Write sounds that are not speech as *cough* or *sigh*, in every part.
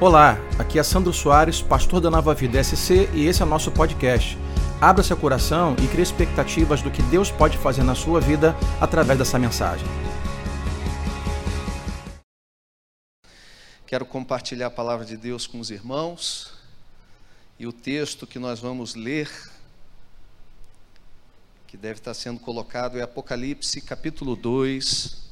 Olá, aqui é Sandro Soares, pastor da Nova Vida SC e esse é o nosso podcast. Abra seu coração e crie expectativas do que Deus pode fazer na sua vida através dessa mensagem. Quero compartilhar a palavra de Deus com os irmãos e o texto que nós vamos ler, que deve estar sendo colocado, é Apocalipse capítulo 2.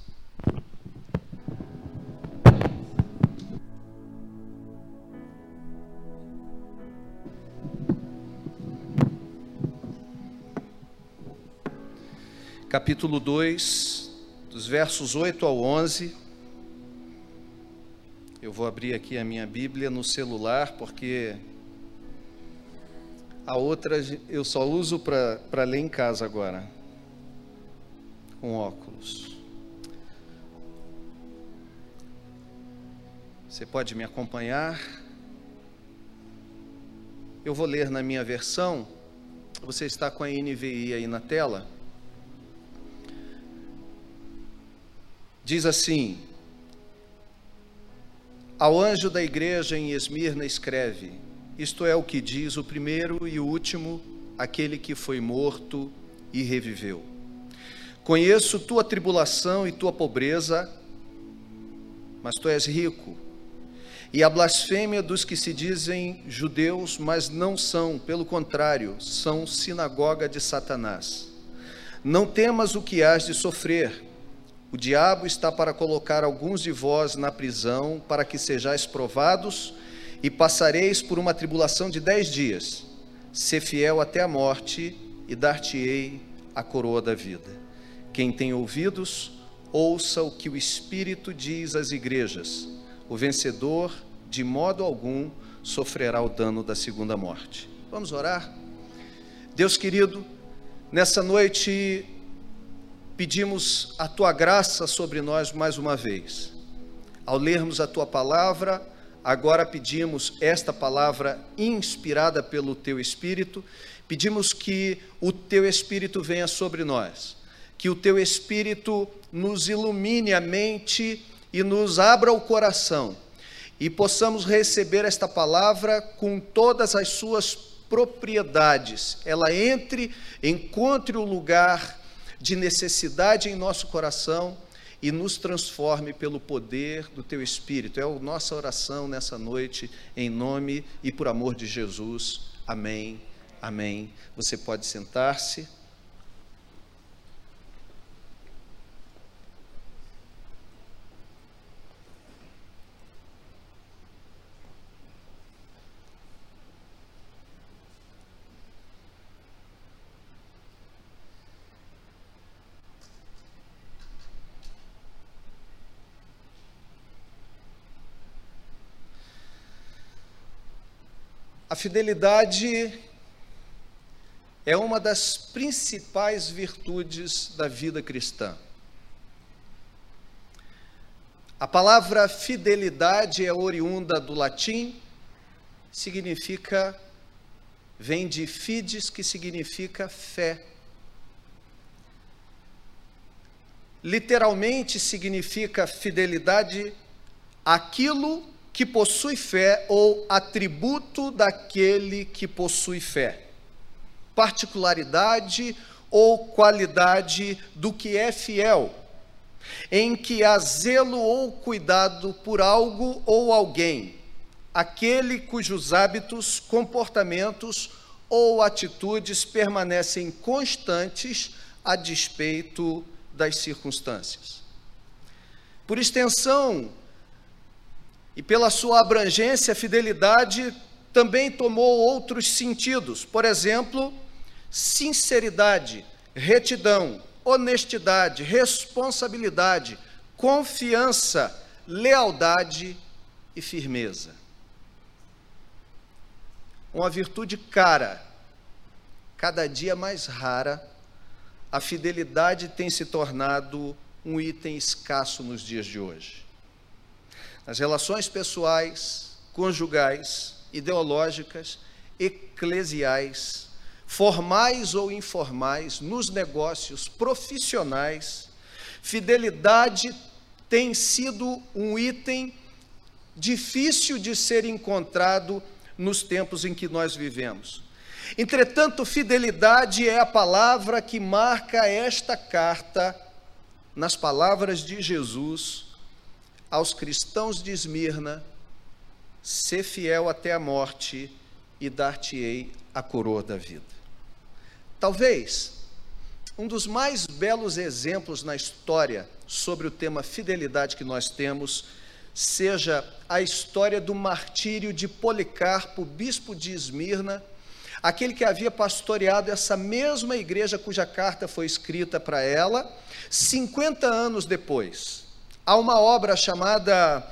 Capítulo 2, dos versos 8 ao 11. Eu vou abrir aqui a minha Bíblia no celular, porque a outra eu só uso para ler em casa agora, com óculos. Você pode me acompanhar? Eu vou ler na minha versão. Você está com a NVI aí na tela? Diz assim: Ao anjo da igreja em Esmirna escreve: Isto é o que diz o primeiro e o último, aquele que foi morto e reviveu. Conheço tua tribulação e tua pobreza, mas tu és rico. E a blasfêmia dos que se dizem judeus, mas não são, pelo contrário, são sinagoga de Satanás. Não temas o que hás de sofrer o diabo está para colocar alguns de vós na prisão, para que sejais provados, e passareis por uma tribulação de dez dias. Ser fiel até a morte, e dar-te-ei a coroa da vida. Quem tem ouvidos, ouça o que o Espírito diz às igrejas. O vencedor, de modo algum, sofrerá o dano da segunda morte. Vamos orar? Deus querido, nessa noite pedimos a tua graça sobre nós mais uma vez. Ao lermos a tua palavra, agora pedimos esta palavra inspirada pelo teu Espírito, pedimos que o teu Espírito venha sobre nós, que o teu Espírito nos ilumine a mente e nos abra o coração, e possamos receber esta palavra com todas as suas propriedades, ela entre, encontre o lugar de necessidade em nosso coração e nos transforme pelo poder do teu Espírito. É a nossa oração nessa noite, em nome e por amor de Jesus. Amém. Amém. Você pode sentar-se. A fidelidade é uma das principais virtudes da vida cristã. A palavra fidelidade é oriunda do latim, significa, vem de fides, que significa fé. Literalmente significa fidelidade aquilo que possui fé ou atributo daquele que possui fé. Particularidade ou qualidade do que é fiel, em que há zelo ou cuidado por algo ou alguém, aquele cujos hábitos, comportamentos ou atitudes permanecem constantes a despeito das circunstâncias. Por extensão, e pela sua abrangência, a fidelidade também tomou outros sentidos. Por exemplo, sinceridade, retidão, honestidade, responsabilidade, confiança, lealdade e firmeza. Uma virtude cara, cada dia mais rara, a fidelidade tem se tornado um item escasso nos dias de hoje nas relações pessoais, conjugais, ideológicas, eclesiais, formais ou informais, nos negócios profissionais, fidelidade tem sido um item difícil de ser encontrado nos tempos em que nós vivemos. Entretanto, fidelidade é a palavra que marca esta carta, nas palavras de Jesus, aos cristãos de Esmirna: ser fiel até a morte e dar-te-ei a coroa da vida. Talvez um dos mais belos exemplos na história sobre o tema fidelidade que nós temos seja a história do martírio de Policarpo, bispo de Esmirna, aquele que havia pastoreado essa mesma igreja cuja carta foi escrita para ela, 50 anos depois. Há uma obra chamada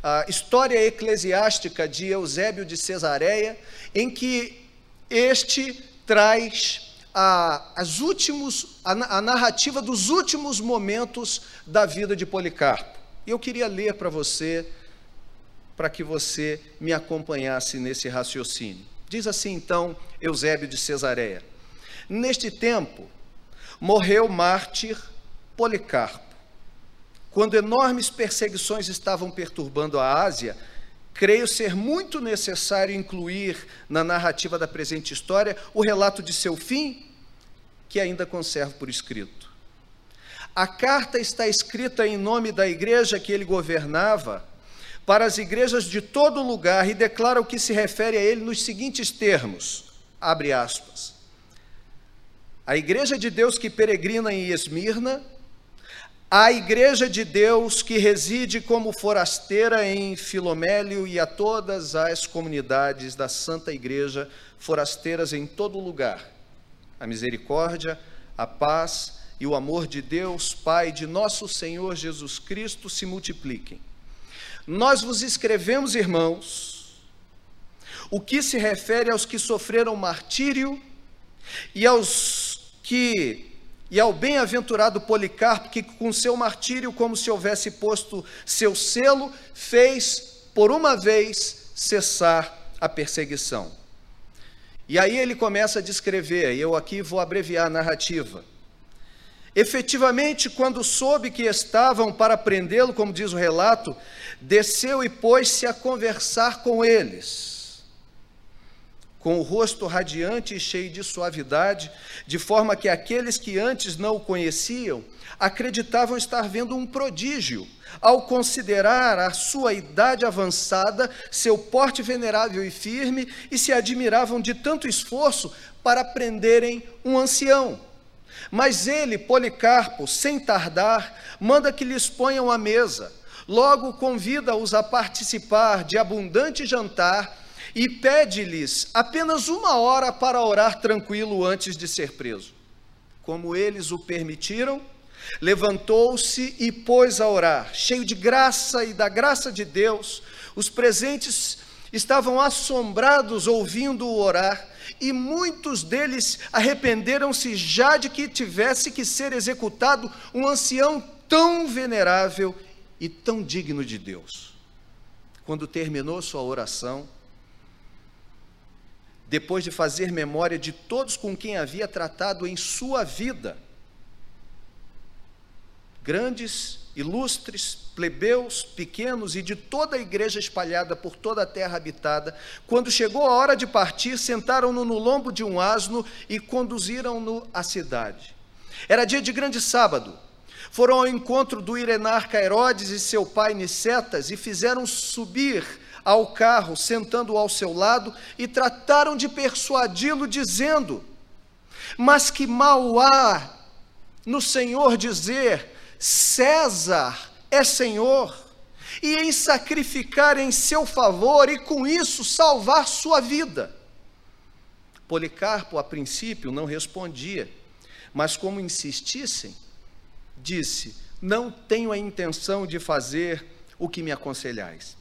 a História Eclesiástica de Eusébio de Cesareia, em que este traz a, as últimos, a, a narrativa dos últimos momentos da vida de Policarpo. E eu queria ler para você, para que você me acompanhasse nesse raciocínio. Diz assim então Eusébio de Cesareia: Neste tempo morreu mártir Policarpo. Quando enormes perseguições estavam perturbando a Ásia, creio ser muito necessário incluir na narrativa da presente história o relato de seu fim, que ainda conservo por escrito. A carta está escrita em nome da igreja que ele governava, para as igrejas de todo lugar, e declara o que se refere a ele nos seguintes termos: abre aspas. A igreja de Deus que peregrina em Esmirna, a igreja de Deus que reside como forasteira em Filomélio e a todas as comunidades da Santa Igreja, forasteiras em todo lugar. A misericórdia, a paz e o amor de Deus, Pai, de nosso Senhor Jesus Cristo se multipliquem. Nós vos escrevemos, irmãos, o que se refere aos que sofreram martírio e aos que e ao bem-aventurado Policarpo, que com seu martírio, como se houvesse posto seu selo, fez por uma vez cessar a perseguição. E aí ele começa a descrever, e eu aqui vou abreviar a narrativa. Efetivamente, quando soube que estavam para prendê-lo, como diz o relato, desceu e pôs-se a conversar com eles com o rosto radiante e cheio de suavidade, de forma que aqueles que antes não o conheciam acreditavam estar vendo um prodígio, ao considerar a sua idade avançada, seu porte venerável e firme, e se admiravam de tanto esforço para prenderem um ancião. Mas ele, Policarpo, sem tardar, manda que lhes ponham a mesa. Logo convida-os a participar de abundante jantar e pede-lhes apenas uma hora para orar tranquilo antes de ser preso. Como eles o permitiram, levantou-se e pôs a orar, cheio de graça e da graça de Deus. Os presentes estavam assombrados ouvindo-o orar, e muitos deles arrependeram-se já de que tivesse que ser executado um ancião tão venerável e tão digno de Deus. Quando terminou sua oração, depois de fazer memória de todos com quem havia tratado em sua vida, grandes, ilustres, plebeus, pequenos e de toda a igreja espalhada por toda a terra habitada, quando chegou a hora de partir, sentaram-no no lombo de um asno e conduziram-no à cidade. Era dia de grande sábado. Foram ao encontro do Irenarca Herodes e seu pai Nicetas e fizeram subir ao carro, sentando ao seu lado, e trataram de persuadi-lo, dizendo: Mas que mal há no Senhor dizer: César é Senhor, e em sacrificar em seu favor e com isso salvar sua vida. Policarpo, a princípio, não respondia, mas como insistissem, disse: Não tenho a intenção de fazer o que me aconselhais.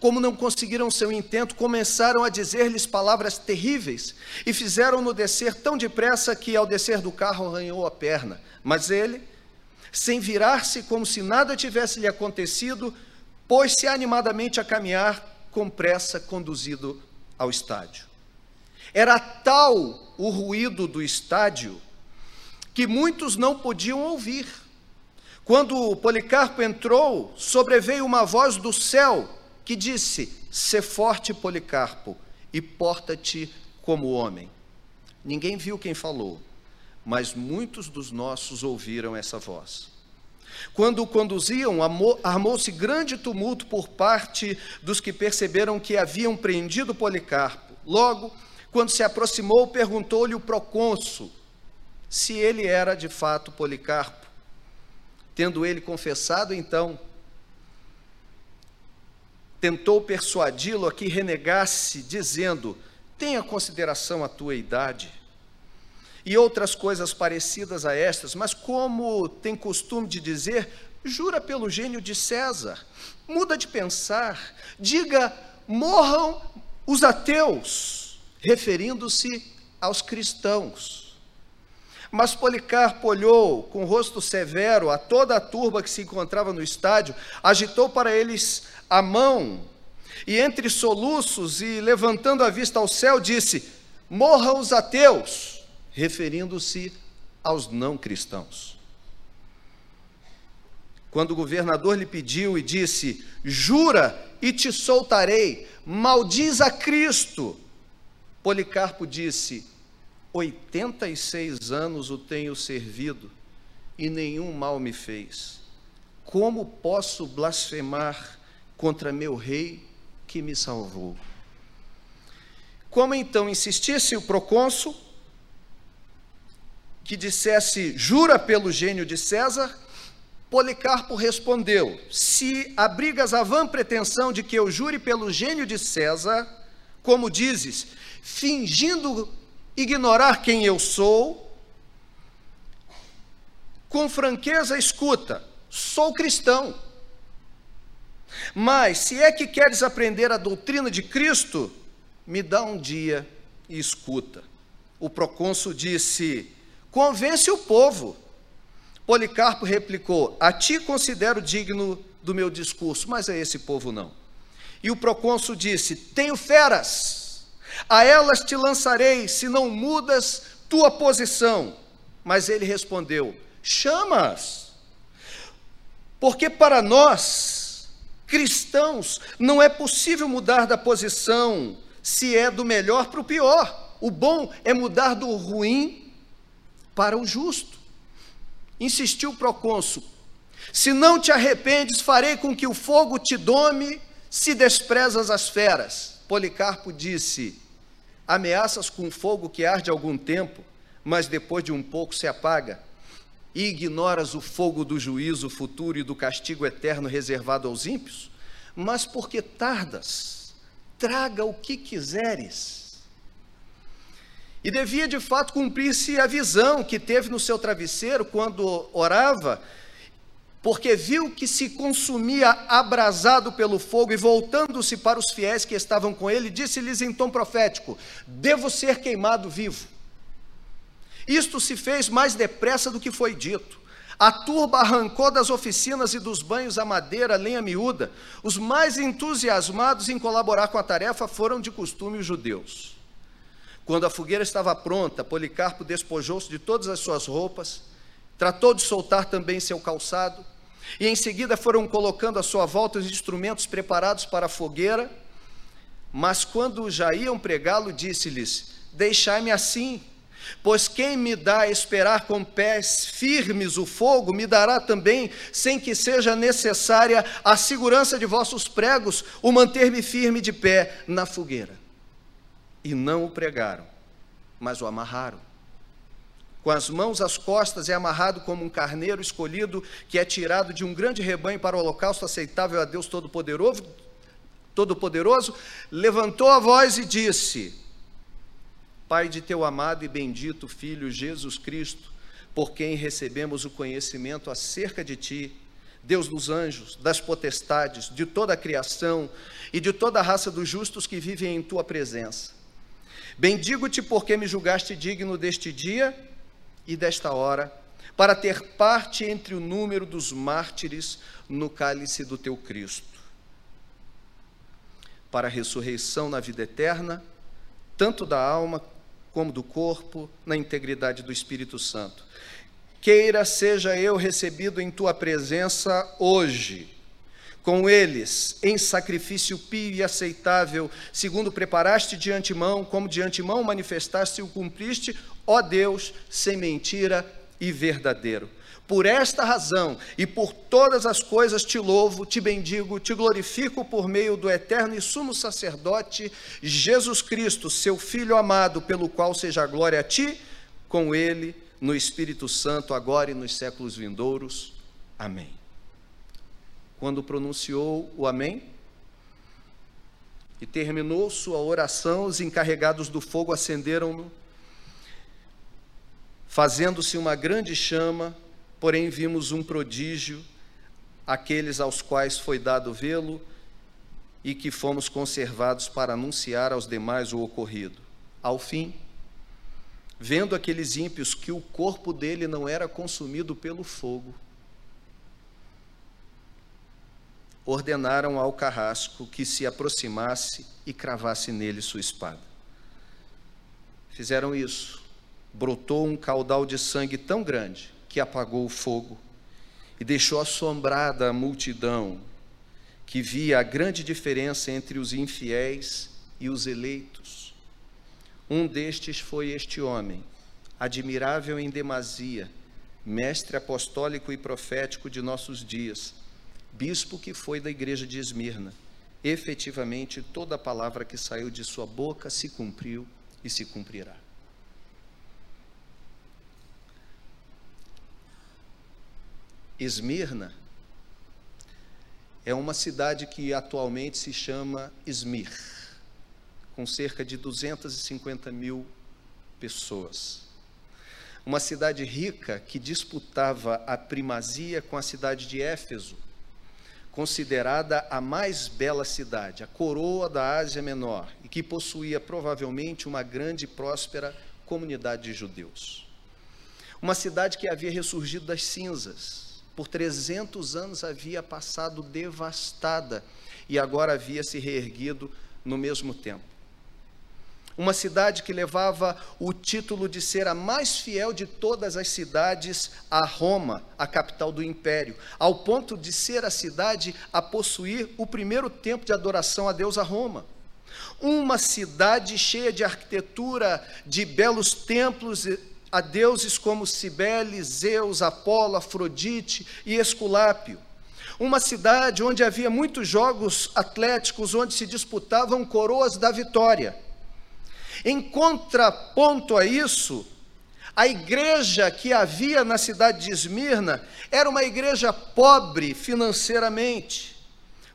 Como não conseguiram seu intento, começaram a dizer-lhes palavras terríveis e fizeram-no descer tão depressa que, ao descer do carro, arranhou a perna. Mas ele, sem virar-se como se nada tivesse lhe acontecido, pôs-se animadamente a caminhar com pressa, conduzido ao estádio. Era tal o ruído do estádio que muitos não podiam ouvir Quando Policarpo entrou, sobreveio uma voz do céu que disse: Sê forte, Policarpo, e porta-te como homem. Ninguém viu quem falou, mas muitos dos nossos ouviram essa voz. Quando o conduziam, armou-se grande tumulto por parte dos que perceberam que haviam prendido Policarpo. Logo, quando se aproximou, perguntou-lhe o procônsul se ele era de fato Policarpo. Tendo ele confessado, então, tentou persuadi-lo a que renegasse, dizendo: Tenha consideração a tua idade. E outras coisas parecidas a estas, mas como tem costume de dizer, jura pelo gênio de César, muda de pensar, diga: morram os ateus, referindo-se aos cristãos. Mas Policarpo olhou com rosto severo a toda a turba que se encontrava no estádio, agitou para eles a mão e, entre soluços e levantando a vista ao céu, disse: Morram os ateus, referindo-se aos não cristãos. Quando o governador lhe pediu e disse: Jura e te soltarei, maldiz a Cristo. Policarpo disse: 86 anos o tenho servido e nenhum mal me fez. Como posso blasfemar contra meu rei que me salvou? Como então insistisse o procônsul, que dissesse, jura pelo gênio de César, Policarpo respondeu: Se abrigas a vã pretensão de que eu jure pelo gênio de César, como dizes, fingindo ignorar quem eu sou, com franqueza escuta, sou cristão. Mas se é que queres aprender a doutrina de Cristo, me dá um dia e escuta. O procônsul disse: Convence o povo. Policarpo replicou: A ti considero digno do meu discurso, mas a esse povo não. E o procônsul disse: Tenho feras a elas te lançarei, se não mudas tua posição. Mas ele respondeu: Chamas, porque para nós, cristãos, não é possível mudar da posição se é do melhor para o pior. O bom é mudar do ruim para o justo. Insistiu o procônsul: Se não te arrependes, farei com que o fogo te dome, se desprezas as feras. Policarpo disse: Ameaças com fogo que arde algum tempo, mas depois de um pouco se apaga, e ignoras o fogo do juízo futuro e do castigo eterno reservado aos ímpios? Mas porque tardas, traga o que quiseres. E devia de fato cumprir-se a visão que teve no seu travesseiro quando orava porque viu que se consumia abrasado pelo fogo, e voltando-se para os fiéis que estavam com ele, disse-lhes em tom profético: Devo ser queimado vivo. Isto se fez mais depressa do que foi dito. A turba arrancou das oficinas e dos banhos a madeira, a lenha miúda. Os mais entusiasmados em colaborar com a tarefa foram de costume os judeus. Quando a fogueira estava pronta, Policarpo despojou-se de todas as suas roupas, Tratou de soltar também seu calçado, e em seguida foram colocando à sua volta os instrumentos preparados para a fogueira. Mas quando já iam pregá-lo, disse-lhes: Deixai-me assim, pois quem me dá a esperar com pés firmes o fogo, me dará também, sem que seja necessária a segurança de vossos pregos, o manter-me firme de pé na fogueira. E não o pregaram, mas o amarraram com as mãos às costas, é amarrado como um carneiro escolhido que é tirado de um grande rebanho para o holocausto aceitável a Deus Todo-Poderoso. Todo-Poderoso, levantou a voz e disse: Pai de teu amado e bendito Filho Jesus Cristo, por quem recebemos o conhecimento acerca de ti, Deus dos anjos, das potestades, de toda a criação e de toda a raça dos justos que vivem em tua presença. Bendigo-te porque me julgaste digno deste dia e desta hora, para ter parte entre o número dos mártires no cálice do teu Cristo, para a ressurreição na vida eterna, tanto da alma como do corpo, na integridade do Espírito Santo, queira seja eu recebido em tua presença hoje, com eles em sacrifício pio e aceitável, segundo preparaste de antemão, como de antemão manifestaste e o cumpriste, ó Deus, sem mentira e verdadeiro. Por esta razão e por todas as coisas te louvo, te bendigo, te glorifico por meio do eterno e sumo sacerdote Jesus Cristo, seu Filho amado, pelo qual seja a glória a ti, com ele, no Espírito Santo, agora e nos séculos vindouros. Amém. Quando pronunciou o Amém e terminou sua oração, os encarregados do fogo acenderam-no, fazendo-se uma grande chama porém vimos um prodígio, aqueles aos quais foi dado vê-lo e que fomos conservados para anunciar aos demais o ocorrido. Ao fim, vendo aqueles ímpios que o corpo dele não era consumido pelo fogo, ordenaram ao carrasco que se aproximasse e cravasse nele sua espada. Fizeram isso. Brotou um caudal de sangue tão grande que apagou o fogo e deixou assombrada a multidão que via a grande diferença entre os infiéis e os eleitos. Um destes foi este homem, admirável em demasia, mestre apostólico e profético de nossos dias, bispo que foi da igreja de Esmirna. Efetivamente, toda a palavra que saiu de sua boca se cumpriu e se cumprirá. Esmirna é uma cidade que atualmente se chama Esmir, com cerca de 250 mil pessoas. Uma cidade rica que disputava a primazia com a cidade de Éfeso, considerada a mais bela cidade, a coroa da Ásia Menor, e que possuía provavelmente uma grande e próspera comunidade de judeus. Uma cidade que havia ressurgido das cinzas, por 300 anos havia passado devastada e agora havia se reerguido no mesmo tempo. Uma cidade que levava o título de ser a mais fiel de todas as cidades a Roma, a capital do império, ao ponto de ser a cidade a possuir o primeiro templo de adoração a Deus a Roma. Uma cidade cheia de arquitetura, de belos templos a deuses como Cibele, Zeus, Apolo, Afrodite e Esculápio. Uma cidade onde havia muitos jogos atléticos, onde se disputavam coroas da vitória. Em contraponto a isso, a igreja que havia na cidade de Esmirna era uma igreja pobre financeiramente,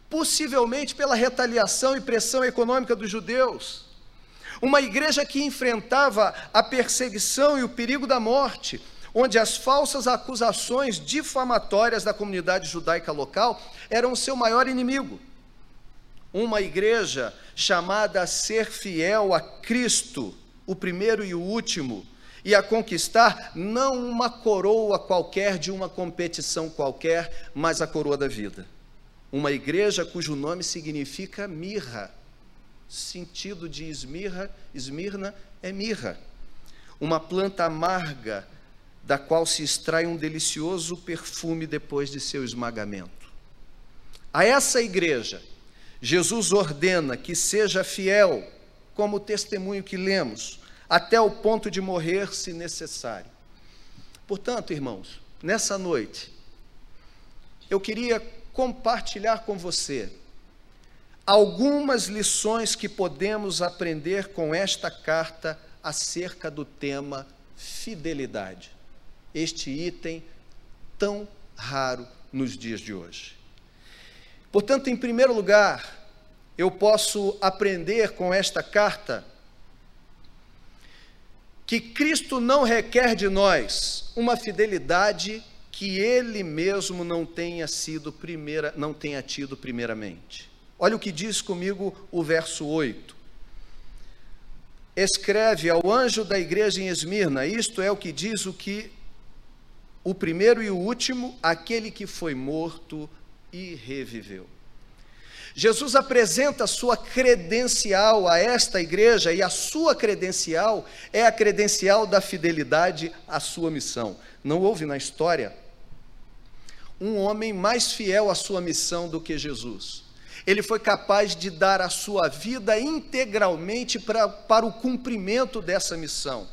possivelmente pela retaliação e pressão econômica dos judeus. Uma igreja que enfrentava a perseguição e o perigo da morte, onde as falsas acusações difamatórias da comunidade judaica local eram o seu maior inimigo. Uma igreja chamada a ser fiel a Cristo, o primeiro e o último, e a conquistar não uma coroa qualquer de uma competição qualquer, mas a coroa da vida. Uma igreja cujo nome significa mirra sentido de esmirra, esmirna é mirra, uma planta amarga da qual se extrai um delicioso perfume depois de seu esmagamento. A essa igreja, Jesus ordena que seja fiel, como o testemunho que lemos, até o ponto de morrer, se necessário. Portanto, irmãos, nessa noite, eu queria compartilhar com você algumas lições que podemos aprender com esta carta acerca do tema fidelidade. Este item tão raro nos dias de hoje. Portanto, em primeiro lugar, eu posso aprender com esta carta que Cristo não requer de nós uma fidelidade que ele mesmo não tenha sido primeira, não tenha tido primeiramente. Olha o que diz comigo o verso 8. Escreve ao anjo da igreja em Esmirna, isto é o que diz o que o primeiro e o último, aquele que foi morto e reviveu. Jesus apresenta sua credencial a esta igreja e a sua credencial é a credencial da fidelidade à sua missão. Não houve na história um homem mais fiel à sua missão do que Jesus. Ele foi capaz de dar a sua vida integralmente para, para o cumprimento dessa missão.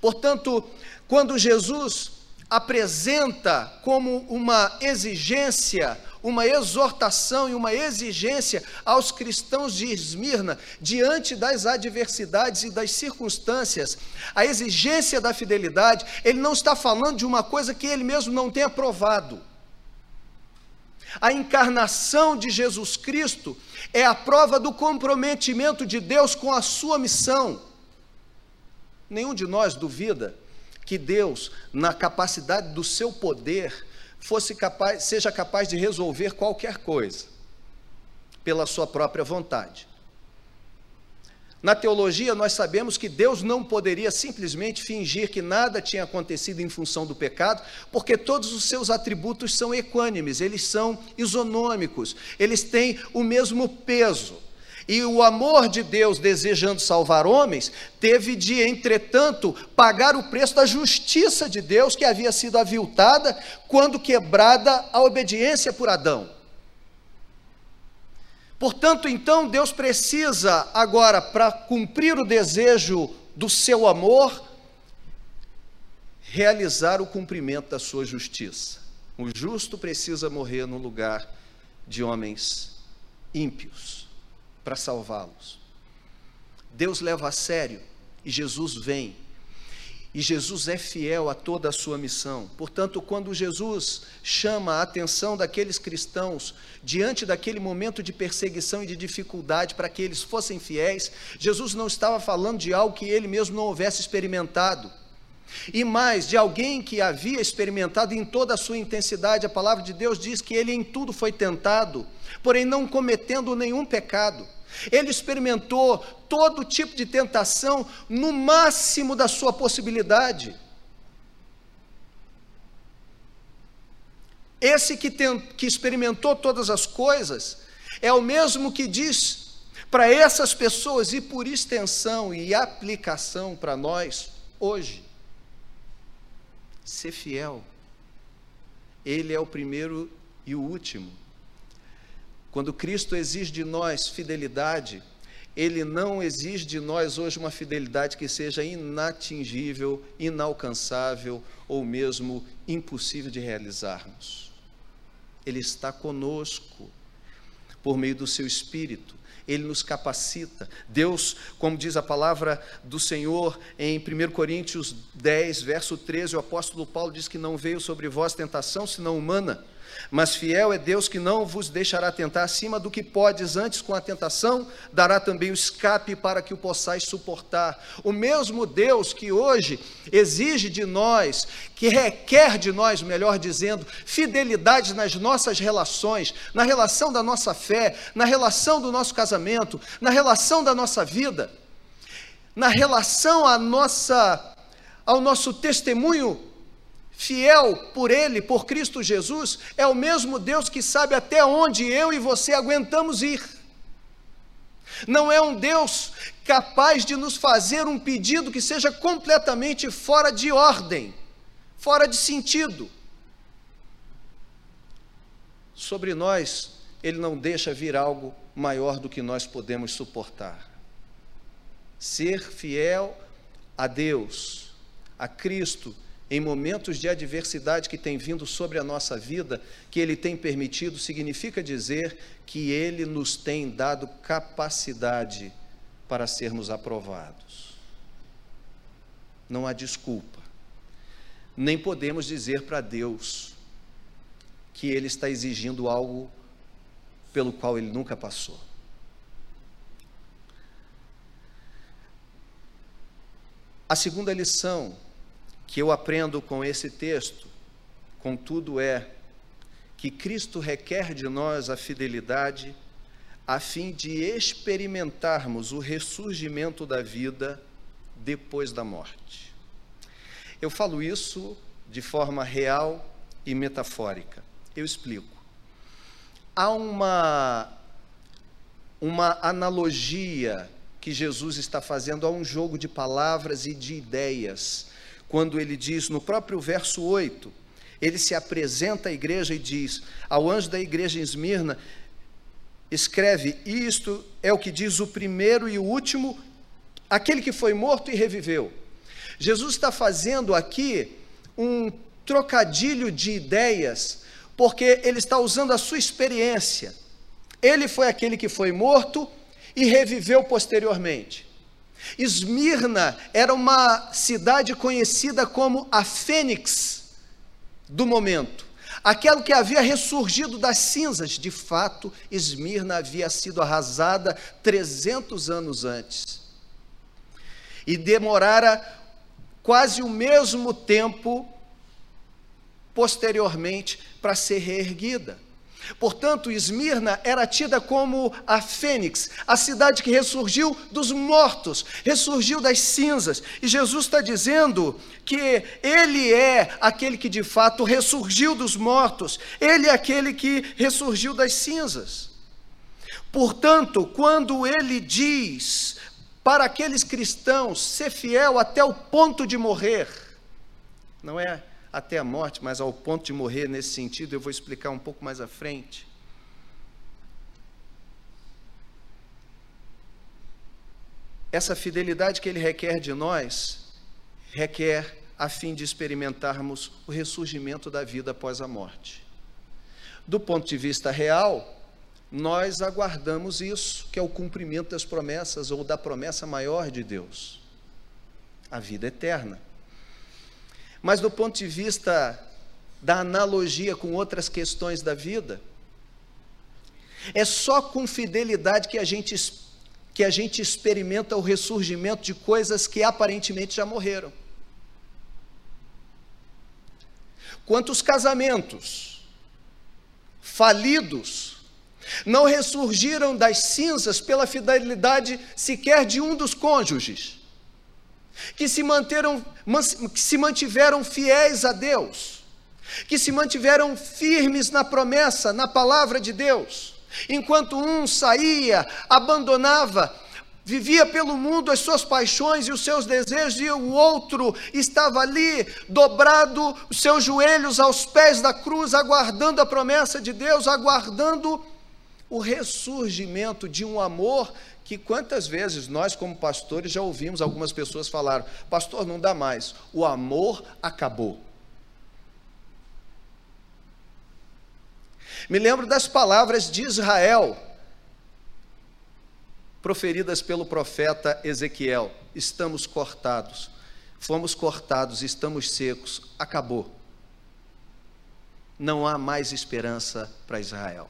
Portanto, quando Jesus apresenta como uma exigência uma exortação e uma exigência aos cristãos de Esmirna diante das adversidades e das circunstâncias. A exigência da fidelidade, ele não está falando de uma coisa que ele mesmo não tenha provado. A encarnação de Jesus Cristo é a prova do comprometimento de Deus com a sua missão. Nenhum de nós duvida que Deus, na capacidade do seu poder, fosse capaz, seja capaz de resolver qualquer coisa pela sua própria vontade. Na teologia, nós sabemos que Deus não poderia simplesmente fingir que nada tinha acontecido em função do pecado, porque todos os seus atributos são equânimes, eles são isonômicos, eles têm o mesmo peso. E o amor de Deus desejando salvar homens, teve de, entretanto, pagar o preço da justiça de Deus que havia sido aviltada quando quebrada a obediência por Adão. Portanto, então, Deus precisa agora, para cumprir o desejo do seu amor, realizar o cumprimento da sua justiça. O justo precisa morrer no lugar de homens ímpios para salvá-los. Deus leva a sério e Jesus vem. E Jesus é fiel a toda a sua missão. Portanto, quando Jesus chama a atenção daqueles cristãos diante daquele momento de perseguição e de dificuldade para que eles fossem fiéis, Jesus não estava falando de algo que ele mesmo não houvesse experimentado. E mais, de alguém que havia experimentado em toda a sua intensidade, a palavra de Deus diz que ele em tudo foi tentado, porém não cometendo nenhum pecado. Ele experimentou todo tipo de tentação no máximo da sua possibilidade. Esse que, tem, que experimentou todas as coisas é o mesmo que diz para essas pessoas, e por extensão e aplicação para nós hoje, ser fiel. Ele é o primeiro e o último. Quando Cristo exige de nós fidelidade, ele não exige de nós hoje uma fidelidade que seja inatingível, inalcançável ou mesmo impossível de realizarmos. Ele está conosco por meio do seu Espírito ele nos capacita. Deus, como diz a palavra do Senhor em 1 Coríntios 10, verso 13, o apóstolo Paulo diz que não veio sobre vós tentação senão humana, mas fiel é Deus que não vos deixará tentar acima do que podes, antes com a tentação dará também o escape para que o possais suportar. O mesmo Deus que hoje exige de nós, que requer de nós, melhor dizendo, fidelidade nas nossas relações, na relação da nossa fé, na relação do nosso casamento, na relação da nossa vida, na relação à nossa ao nosso testemunho fiel por Ele, por Cristo Jesus, é o mesmo Deus que sabe até onde eu e você aguentamos ir. Não é um Deus capaz de nos fazer um pedido que seja completamente fora de ordem, fora de sentido. Sobre nós, Ele não deixa vir algo maior do que nós podemos suportar. Ser fiel a Deus, a Cristo, em momentos de adversidade que tem vindo sobre a nossa vida, que Ele tem permitido, significa dizer que Ele nos tem dado capacidade para sermos aprovados. Não há desculpa. Nem podemos dizer para Deus que Ele está exigindo algo pelo qual Ele nunca passou. A segunda lição que eu aprendo com esse texto, contudo, é que Cristo requer de nós a fidelidade a fim de experimentarmos o ressurgimento da vida depois da morte. Eu falo isso de forma real e metafórica. Eu explico. Há uma uma analogia que Jesus está fazendo a um jogo de palavras e de ideias, quando ele diz no próprio verso 8, ele se apresenta à igreja e diz: ao anjo da igreja em Esmirna, escreve: Isto é o que diz o primeiro e o último, aquele que foi morto e reviveu. Jesus está fazendo aqui um trocadilho de ideias, porque ele está usando a sua experiência. Ele foi aquele que foi morto e reviveu posteriormente. Esmirna era uma cidade conhecida como a Fênix do momento, aquela que havia ressurgido das cinzas. De fato, Esmirna havia sido arrasada 300 anos antes. E demorara quase o mesmo tempo posteriormente para ser reerguida. Portanto, Esmirna era tida como a fênix, a cidade que ressurgiu dos mortos, ressurgiu das cinzas. E Jesus está dizendo que Ele é aquele que de fato ressurgiu dos mortos, Ele é aquele que ressurgiu das cinzas. Portanto, quando Ele diz para aqueles cristãos ser fiel até o ponto de morrer, não é até a morte, mas ao ponto de morrer nesse sentido, eu vou explicar um pouco mais à frente. Essa fidelidade que ele requer de nós, requer a fim de experimentarmos o ressurgimento da vida após a morte. Do ponto de vista real, nós aguardamos isso, que é o cumprimento das promessas ou da promessa maior de Deus, a vida eterna. Mas do ponto de vista da analogia com outras questões da vida, é só com fidelidade que a gente que a gente experimenta o ressurgimento de coisas que aparentemente já morreram. Quantos casamentos falidos não ressurgiram das cinzas pela fidelidade sequer de um dos cônjuges? Que se, manteram, que se mantiveram fiéis a Deus, que se mantiveram firmes na promessa, na palavra de Deus, enquanto um saía, abandonava, vivia pelo mundo as suas paixões e os seus desejos, e o outro estava ali, dobrado os seus joelhos aos pés da cruz, aguardando a promessa de Deus, aguardando o ressurgimento de um amor que quantas vezes nós, como pastores, já ouvimos algumas pessoas falar: Pastor, não dá mais, o amor acabou. Me lembro das palavras de Israel, proferidas pelo profeta Ezequiel: Estamos cortados, fomos cortados, estamos secos, acabou. Não há mais esperança para Israel.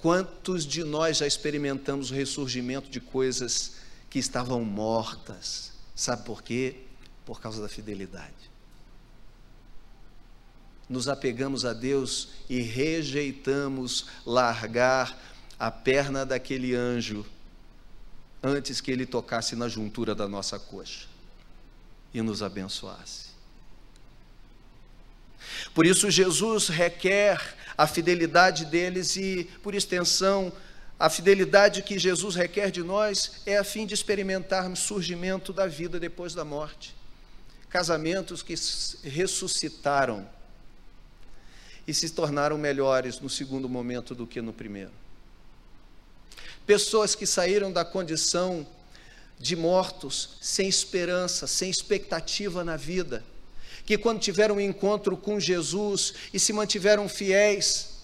Quantos de nós já experimentamos o ressurgimento de coisas que estavam mortas? Sabe por quê? Por causa da fidelidade. Nos apegamos a Deus e rejeitamos largar a perna daquele anjo antes que ele tocasse na juntura da nossa coxa e nos abençoasse. Por isso, Jesus requer a fidelidade deles e, por extensão, a fidelidade que Jesus requer de nós é a fim de experimentarmos surgimento da vida depois da morte. Casamentos que ressuscitaram e se tornaram melhores no segundo momento do que no primeiro. Pessoas que saíram da condição de mortos, sem esperança, sem expectativa na vida que quando tiveram um encontro com Jesus e se mantiveram fiéis,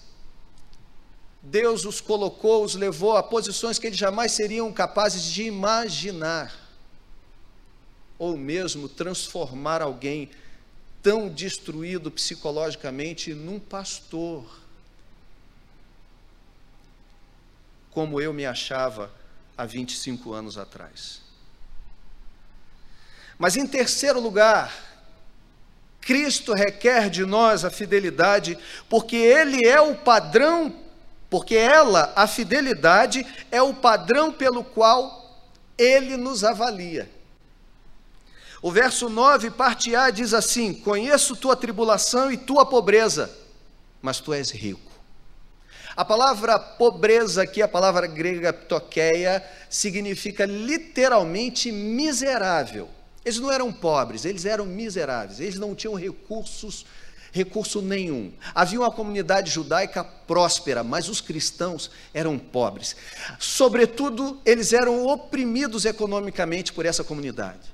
Deus os colocou, os levou a posições que eles jamais seriam capazes de imaginar, ou mesmo transformar alguém tão destruído psicologicamente num pastor, como eu me achava há 25 anos atrás. Mas em terceiro lugar, Cristo requer de nós a fidelidade, porque Ele é o padrão, porque ela, a fidelidade, é o padrão pelo qual Ele nos avalia. O verso 9, parte A, diz assim: Conheço tua tribulação e tua pobreza, mas tu és rico. A palavra pobreza aqui, a palavra grega ptoqueia, significa literalmente miserável. Eles não eram pobres, eles eram miseráveis, eles não tinham recursos, recurso nenhum. Havia uma comunidade judaica próspera, mas os cristãos eram pobres. Sobretudo, eles eram oprimidos economicamente por essa comunidade.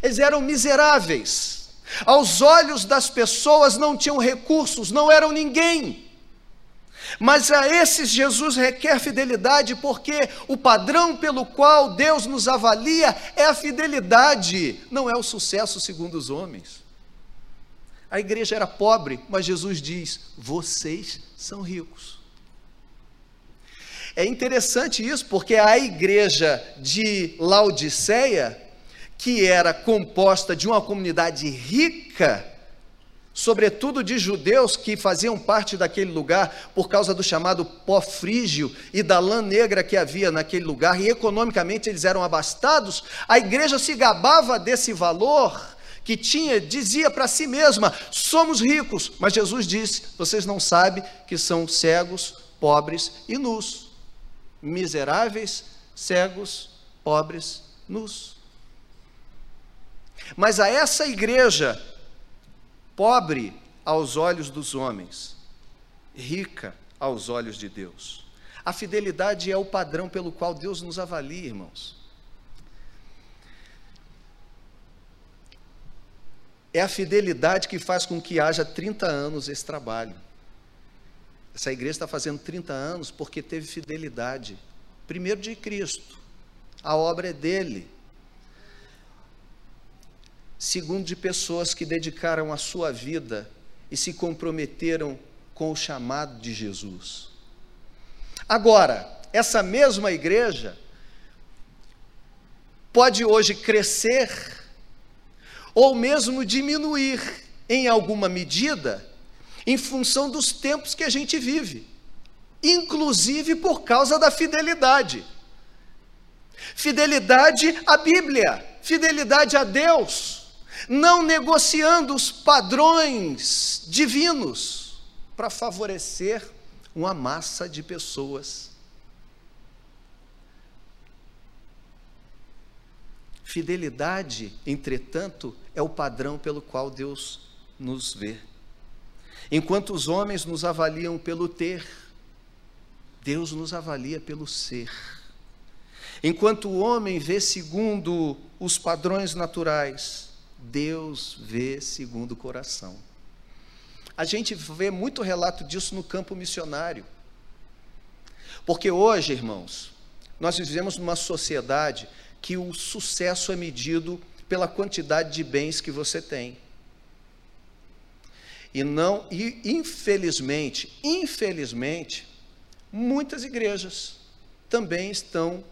Eles eram miseráveis. Aos olhos das pessoas não tinham recursos, não eram ninguém. Mas a esses Jesus requer fidelidade, porque o padrão pelo qual Deus nos avalia é a fidelidade, não é o sucesso segundo os homens. A igreja era pobre, mas Jesus diz: vocês são ricos. É interessante isso, porque a igreja de Laodiceia, que era composta de uma comunidade rica, sobretudo de judeus que faziam parte daquele lugar por causa do chamado pó frígio e da lã negra que havia naquele lugar, e economicamente eles eram abastados, a igreja se gabava desse valor que tinha, dizia para si mesma: somos ricos, mas Jesus disse: vocês não sabem que são cegos, pobres e nus, miseráveis, cegos, pobres, nus. Mas a essa igreja pobre aos olhos dos homens, rica aos olhos de Deus. A fidelidade é o padrão pelo qual Deus nos avalia, irmãos. É a fidelidade que faz com que haja 30 anos esse trabalho. Essa igreja está fazendo 30 anos porque teve fidelidade. Primeiro de Cristo. A obra é dele segundo de pessoas que dedicaram a sua vida e se comprometeram com o chamado de Jesus. Agora, essa mesma igreja pode hoje crescer ou mesmo diminuir em alguma medida em função dos tempos que a gente vive, inclusive por causa da fidelidade. Fidelidade à Bíblia, fidelidade a Deus não negociando os padrões divinos para favorecer uma massa de pessoas. Fidelidade, entretanto, é o padrão pelo qual Deus nos vê. Enquanto os homens nos avaliam pelo ter, Deus nos avalia pelo ser. Enquanto o homem vê segundo os padrões naturais, Deus vê segundo o coração. A gente vê muito relato disso no campo missionário. Porque hoje, irmãos, nós vivemos numa sociedade que o sucesso é medido pela quantidade de bens que você tem. E não, e infelizmente, infelizmente, muitas igrejas também estão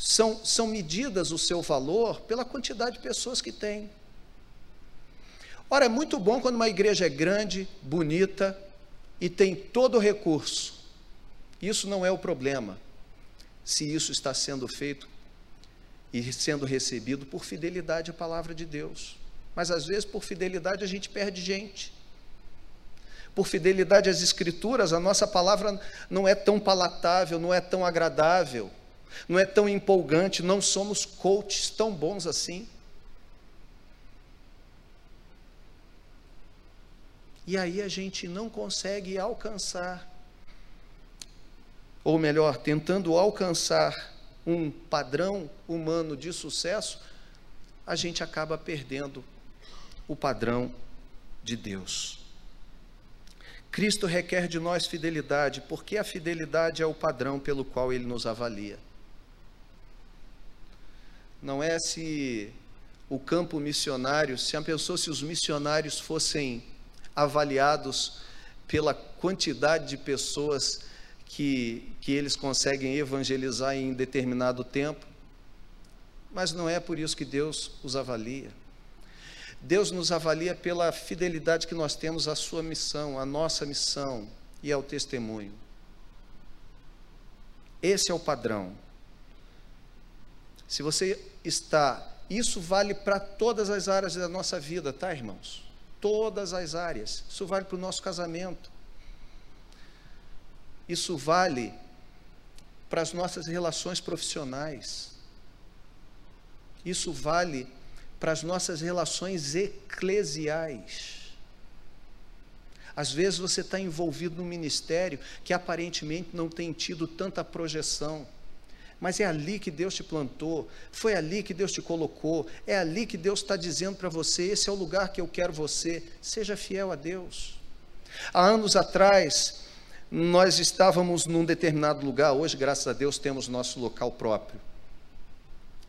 são, são medidas o seu valor pela quantidade de pessoas que tem. Ora, é muito bom quando uma igreja é grande, bonita e tem todo o recurso. Isso não é o problema, se isso está sendo feito e sendo recebido por fidelidade à palavra de Deus. Mas às vezes, por fidelidade, a gente perde gente. Por fidelidade às Escrituras, a nossa palavra não é tão palatável, não é tão agradável não é tão empolgante, não somos coaches tão bons assim. E aí a gente não consegue alcançar, ou melhor, tentando alcançar um padrão humano de sucesso, a gente acaba perdendo o padrão de Deus. Cristo requer de nós fidelidade, porque a fidelidade é o padrão pelo qual ele nos avalia não é se o campo missionário, se a pessoa, se os missionários fossem avaliados pela quantidade de pessoas que, que eles conseguem evangelizar em determinado tempo, mas não é por isso que Deus os avalia. Deus nos avalia pela fidelidade que nós temos à sua missão, à nossa missão e ao testemunho. Esse é o padrão. Se você está, isso vale para todas as áreas da nossa vida, tá, irmãos? Todas as áreas. Isso vale para o nosso casamento. isso vale para as nossas relações profissionais. Isso vale para as nossas relações eclesiais. Às vezes você está envolvido num ministério que aparentemente não tem tido tanta projeção, mas é ali que Deus te plantou, foi ali que Deus te colocou, é ali que Deus está dizendo para você: esse é o lugar que eu quero você, seja fiel a Deus. Há anos atrás, nós estávamos num determinado lugar, hoje, graças a Deus, temos nosso local próprio.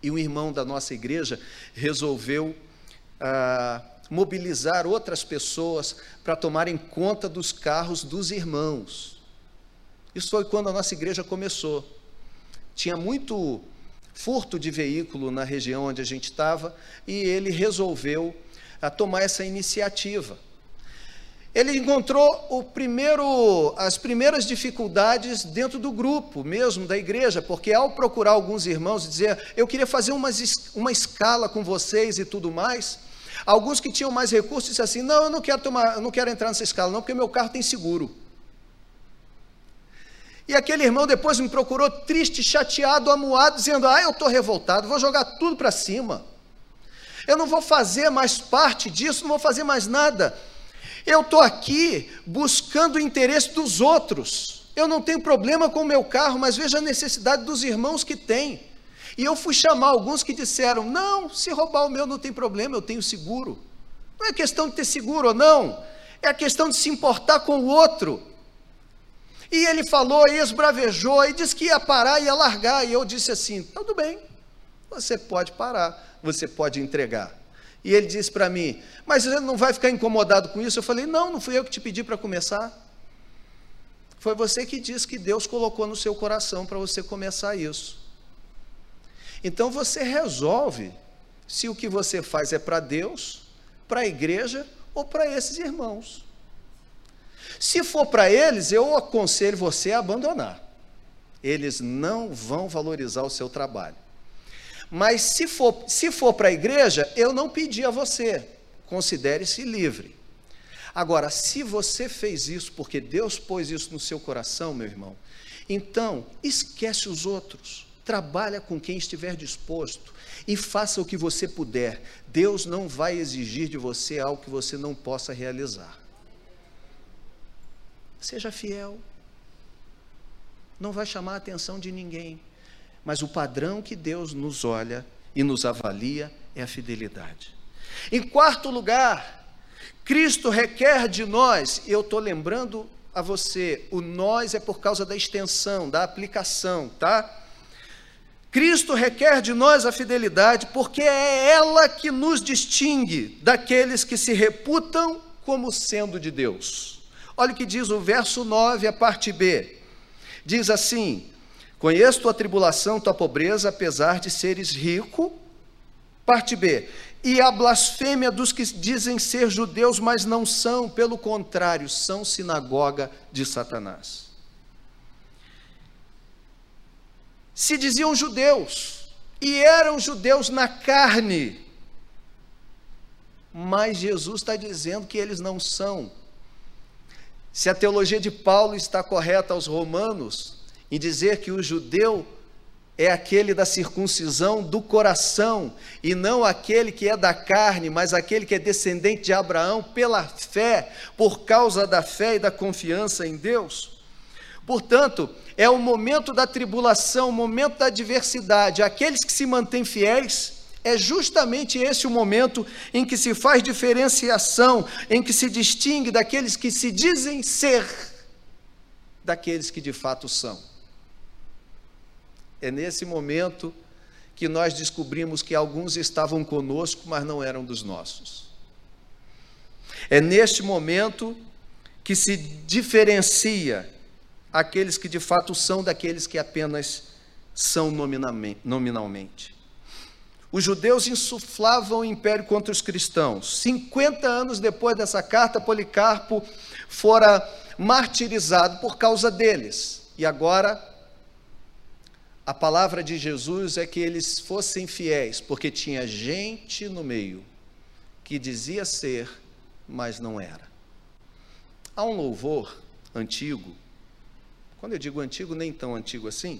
E um irmão da nossa igreja resolveu ah, mobilizar outras pessoas para tomarem conta dos carros dos irmãos. Isso foi quando a nossa igreja começou. Tinha muito furto de veículo na região onde a gente estava e ele resolveu ah, tomar essa iniciativa. Ele encontrou primeiro, as primeiras dificuldades dentro do grupo mesmo, da igreja, porque ao procurar alguns irmãos e dizer, eu queria fazer uma, uma escala com vocês e tudo mais, Alguns que tinham mais recursos disseram assim: não, eu não quero tomar, eu não quero entrar nessa escala, não, porque meu carro tem seguro. E aquele irmão depois me procurou triste, chateado, amuado, dizendo: Ah, eu estou revoltado, vou jogar tudo para cima. Eu não vou fazer mais parte disso, não vou fazer mais nada. Eu estou aqui buscando o interesse dos outros. Eu não tenho problema com o meu carro, mas veja a necessidade dos irmãos que têm. E eu fui chamar alguns que disseram: não, se roubar o meu não tem problema, eu tenho seguro. Não é questão de ter seguro ou não, é a questão de se importar com o outro. E ele falou, e esbravejou, e disse que ia parar, ia largar. E eu disse assim: tudo bem, você pode parar, você pode entregar. E ele disse para mim: Mas você não vai ficar incomodado com isso? Eu falei: Não, não fui eu que te pedi para começar. Foi você que disse que Deus colocou no seu coração para você começar isso. Então você resolve se o que você faz é para Deus, para a igreja ou para esses irmãos. Se for para eles, eu aconselho você a abandonar. Eles não vão valorizar o seu trabalho. Mas se for, se for para a igreja, eu não pedi a você. Considere-se livre. Agora, se você fez isso porque Deus pôs isso no seu coração, meu irmão, então esquece os outros trabalha com quem estiver disposto e faça o que você puder. Deus não vai exigir de você algo que você não possa realizar. Seja fiel. Não vai chamar a atenção de ninguém. Mas o padrão que Deus nos olha e nos avalia é a fidelidade. Em quarto lugar, Cristo requer de nós, eu estou lembrando a você, o nós é por causa da extensão, da aplicação, tá? Cristo requer de nós a fidelidade, porque é ela que nos distingue daqueles que se reputam como sendo de Deus. Olha o que diz o verso 9, a parte B. Diz assim: Conheço tua tribulação, tua pobreza, apesar de seres rico. Parte B. E a blasfêmia dos que dizem ser judeus, mas não são, pelo contrário, são sinagoga de Satanás. se diziam judeus, e eram judeus na carne, mas Jesus está dizendo que eles não são. Se a teologia de Paulo está correta aos romanos, em dizer que o judeu é aquele da circuncisão do coração, e não aquele que é da carne, mas aquele que é descendente de Abraão pela fé, por causa da fé e da confiança em Deus. Portanto, é o momento da tribulação, o momento da adversidade. Aqueles que se mantêm fiéis, é justamente esse o momento em que se faz diferenciação, em que se distingue daqueles que se dizem ser, daqueles que de fato são. É nesse momento que nós descobrimos que alguns estavam conosco, mas não eram dos nossos. É neste momento que se diferencia aqueles que de fato são daqueles que apenas são nominalmente. Os judeus insuflavam o império contra os cristãos. 50 anos depois dessa carta, Policarpo fora martirizado por causa deles. E agora, a palavra de Jesus é que eles fossem fiéis, porque tinha gente no meio que dizia ser, mas não era. Há um louvor antigo quando eu digo antigo, nem tão antigo assim,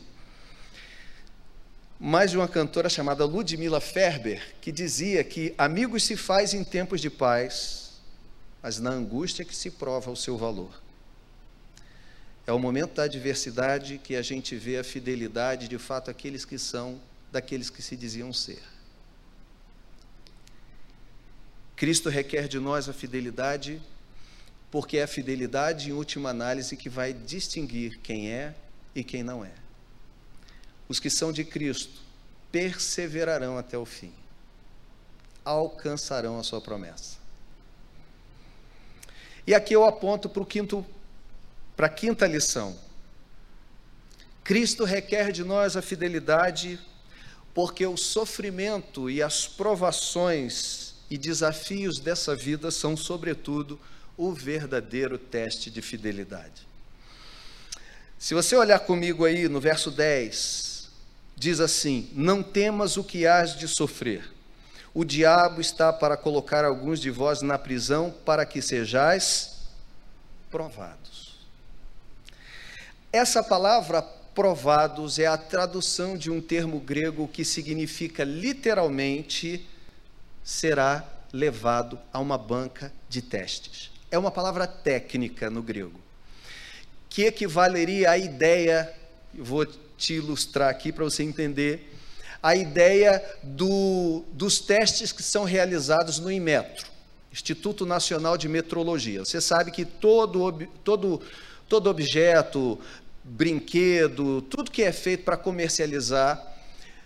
mas de uma cantora chamada Ludmilla Ferber, que dizia que amigos se faz em tempos de paz, mas na angústia que se prova o seu valor. É o momento da adversidade que a gente vê a fidelidade de fato aqueles que são daqueles que se diziam ser. Cristo requer de nós a fidelidade, porque é a fidelidade, em última análise, que vai distinguir quem é e quem não é. Os que são de Cristo perseverarão até o fim, alcançarão a sua promessa. E aqui eu aponto para o quinto, para a quinta lição. Cristo requer de nós a fidelidade, porque o sofrimento e as provações e desafios dessa vida são, sobretudo, o verdadeiro teste de fidelidade. Se você olhar comigo aí no verso 10, diz assim: Não temas o que hás de sofrer. O diabo está para colocar alguns de vós na prisão para que sejais provados. Essa palavra provados é a tradução de um termo grego que significa literalmente será levado a uma banca de testes. É uma palavra técnica no grego, que equivaleria à ideia, vou te ilustrar aqui para você entender a ideia do, dos testes que são realizados no Inmetro, Instituto Nacional de Metrologia. Você sabe que todo, todo, todo objeto, brinquedo, tudo que é feito para comercializar,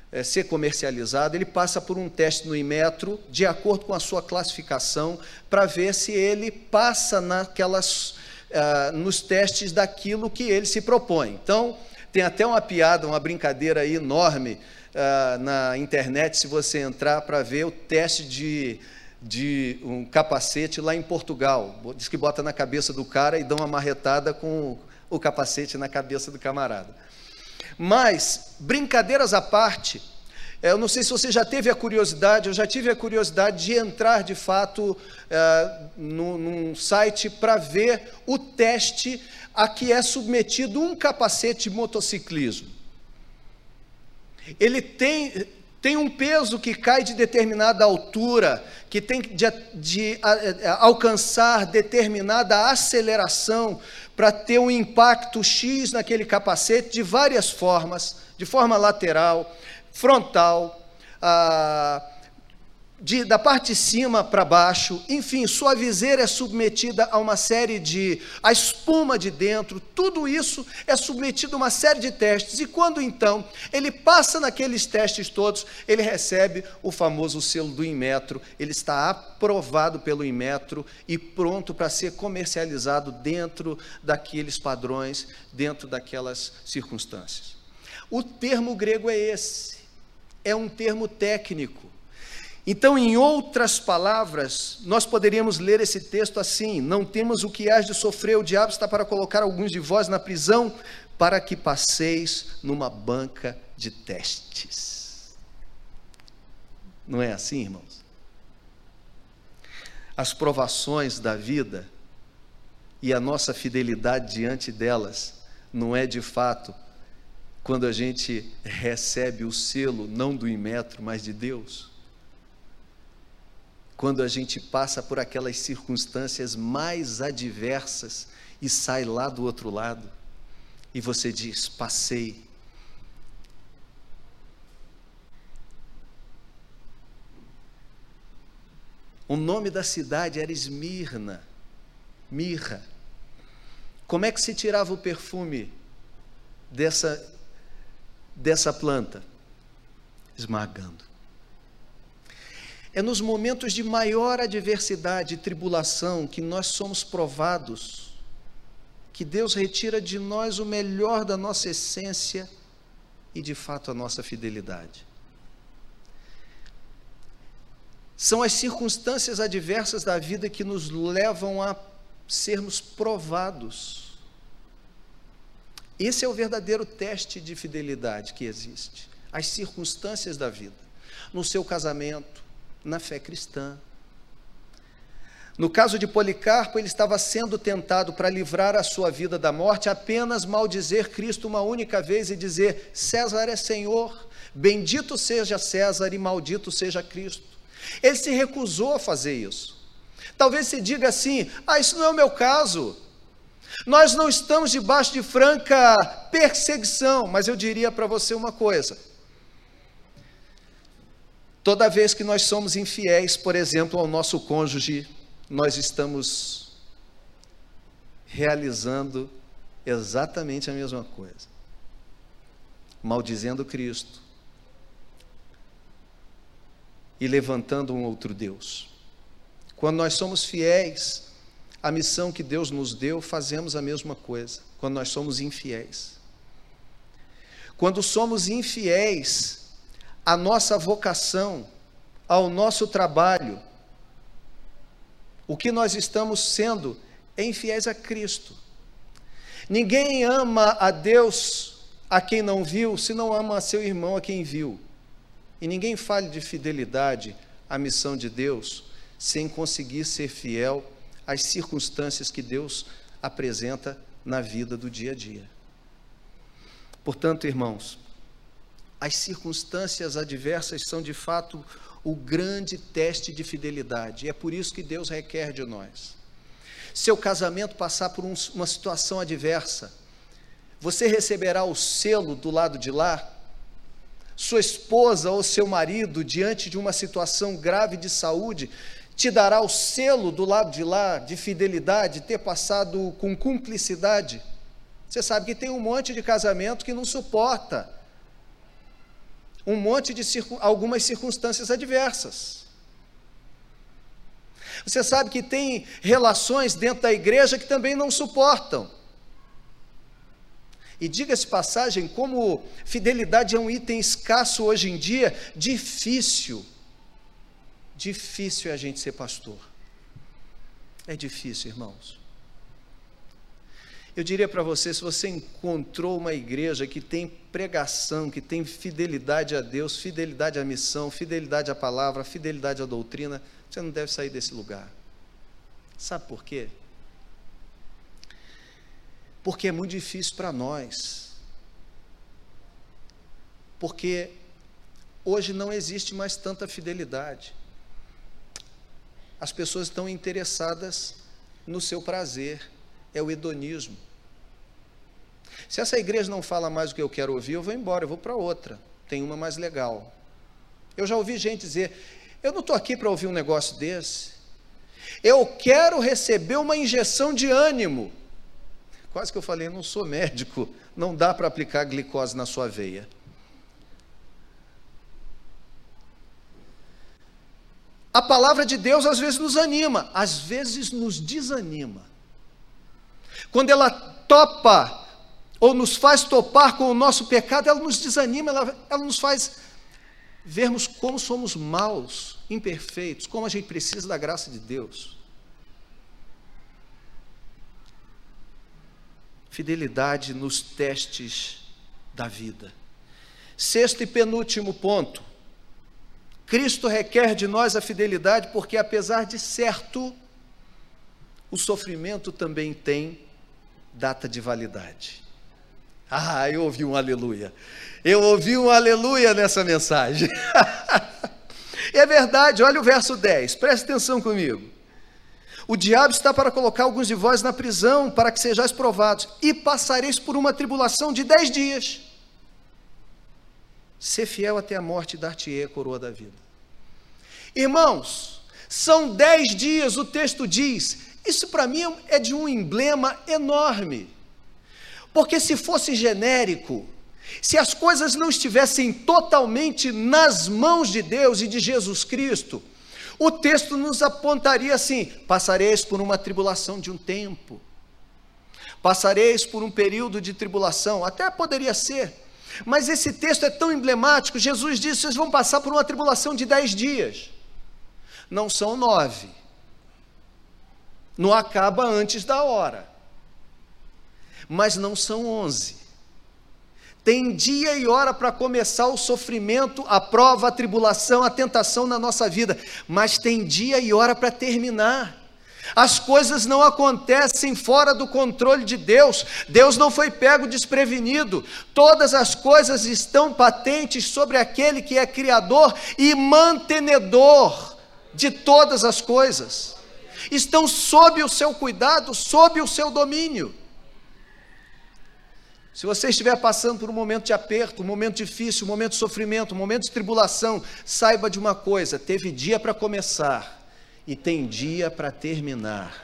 é, ser comercializado, ele passa por um teste no Inmetro, de acordo com a sua classificação, para ver se ele passa naquelas, uh, nos testes daquilo que ele se propõe. Então, tem até uma piada, uma brincadeira enorme uh, na internet, se você entrar para ver o teste de, de um capacete lá em Portugal. Diz que bota na cabeça do cara e dá uma marretada com o capacete na cabeça do camarada. Mas, brincadeiras à parte, eu não sei se você já teve a curiosidade, eu já tive a curiosidade de entrar de fato uh, no, num site para ver o teste a que é submetido um capacete de motociclismo. Ele tem, tem um peso que cai de determinada altura, que tem de, de alcançar determinada aceleração para ter um impacto X naquele capacete de várias formas, de forma lateral, frontal, ah, de, da parte de cima para baixo, enfim, sua viseira é submetida a uma série de. a espuma de dentro, tudo isso é submetido a uma série de testes, e quando então ele passa naqueles testes todos, ele recebe o famoso selo do Inmetro, ele está aprovado pelo Inmetro e pronto para ser comercializado dentro daqueles padrões, dentro daquelas circunstâncias. O termo grego é esse, é um termo técnico então, em outras palavras, nós poderíamos ler esse texto assim: Não temos o que hás de sofrer, o diabo está para colocar alguns de vós na prisão, para que passeis numa banca de testes. Não é assim, irmãos? As provações da vida e a nossa fidelidade diante delas não é de fato quando a gente recebe o selo não do imetro, mas de Deus quando a gente passa por aquelas circunstâncias mais adversas e sai lá do outro lado, e você diz: passei. O nome da cidade era Esmirna, mirra. Como é que se tirava o perfume dessa, dessa planta? Esmagando. É nos momentos de maior adversidade e tribulação que nós somos provados, que Deus retira de nós o melhor da nossa essência e, de fato, a nossa fidelidade. São as circunstâncias adversas da vida que nos levam a sermos provados. Esse é o verdadeiro teste de fidelidade que existe. As circunstâncias da vida. No seu casamento, na fé cristã, No caso de Policarpo, ele estava sendo tentado para livrar a sua vida da morte, apenas maldizer Cristo uma única vez e dizer: César é Senhor, bendito seja César e maldito seja Cristo. Ele se recusou a fazer isso. Talvez se diga assim: ah, isso não é o meu caso. Nós não estamos debaixo de franca perseguição, mas eu diria para você uma coisa: toda vez que nós somos infiéis, por exemplo, ao nosso cônjuge, nós estamos realizando exatamente a mesma coisa, maldizendo Cristo. E levantando um outro Deus. Quando nós somos fiéis à missão que Deus nos deu, fazemos a mesma coisa. Quando nós somos infiéis. Quando somos infiéis à nossa vocação, ao nosso trabalho, o que nós estamos sendo é infiéis a Cristo. Ninguém ama a Deus a quem não viu, se não ama a seu irmão a quem viu. E ninguém fale de fidelidade à missão de Deus sem conseguir ser fiel às circunstâncias que Deus apresenta na vida do dia a dia. Portanto, irmãos, as circunstâncias adversas são de fato o grande teste de fidelidade. E é por isso que Deus requer de nós. Seu casamento passar por um, uma situação adversa, você receberá o selo do lado de lá? Sua esposa ou seu marido, diante de uma situação grave de saúde, te dará o selo do lado de lá de fidelidade, ter passado com cumplicidade? Você sabe que tem um monte de casamento que não suporta um monte de algumas circunstâncias adversas. Você sabe que tem relações dentro da igreja que também não suportam. E diga-se passagem, como fidelidade é um item escasso hoje em dia, difícil. Difícil é a gente ser pastor. É difícil, irmãos. Eu diria para você: se você encontrou uma igreja que tem pregação, que tem fidelidade a Deus, fidelidade à missão, fidelidade à palavra, fidelidade à doutrina, você não deve sair desse lugar. Sabe por quê? Porque é muito difícil para nós. Porque hoje não existe mais tanta fidelidade. As pessoas estão interessadas no seu prazer, é o hedonismo. Se essa igreja não fala mais o que eu quero ouvir, eu vou embora, eu vou para outra. Tem uma mais legal. Eu já ouvi gente dizer: eu não estou aqui para ouvir um negócio desse. Eu quero receber uma injeção de ânimo. Quase que eu falei: não sou médico, não dá para aplicar glicose na sua veia. A palavra de Deus às vezes nos anima, às vezes nos desanima. Quando ela topa ou nos faz topar com o nosso pecado, ela nos desanima, ela, ela nos faz vermos como somos maus, imperfeitos, como a gente precisa da graça de Deus. Fidelidade nos testes da vida. Sexto e penúltimo ponto. Cristo requer de nós a fidelidade porque, apesar de certo, o sofrimento também tem data de validade. Ah, eu ouvi um aleluia. Eu ouvi um aleluia nessa mensagem. *laughs* é verdade, olha o verso 10, preste atenção comigo. O diabo está para colocar alguns de vós na prisão, para que sejais provados, e passareis por uma tribulação de dez dias. Ser fiel até a morte e dar-te-ei a coroa da vida. Irmãos, são dez dias, o texto diz, isso para mim é de um emblema enorme. Porque se fosse genérico, se as coisas não estivessem totalmente nas mãos de Deus e de Jesus Cristo, o texto nos apontaria assim: passareis por uma tribulação de um tempo, passareis por um período de tribulação, até poderia ser, mas esse texto é tão emblemático. Jesus disse: vocês vão passar por uma tribulação de dez dias, não são nove, não acaba antes da hora mas não são onze. Tem dia e hora para começar o sofrimento, a prova, a tribulação, a tentação na nossa vida, mas tem dia e hora para terminar. As coisas não acontecem fora do controle de Deus. Deus não foi pego desprevenido. Todas as coisas estão patentes sobre aquele que é criador e mantenedor de todas as coisas. Estão sob o seu cuidado, sob o seu domínio. Se você estiver passando por um momento de aperto, um momento difícil, um momento de sofrimento, um momento de tribulação, saiba de uma coisa: teve dia para começar e tem dia para terminar.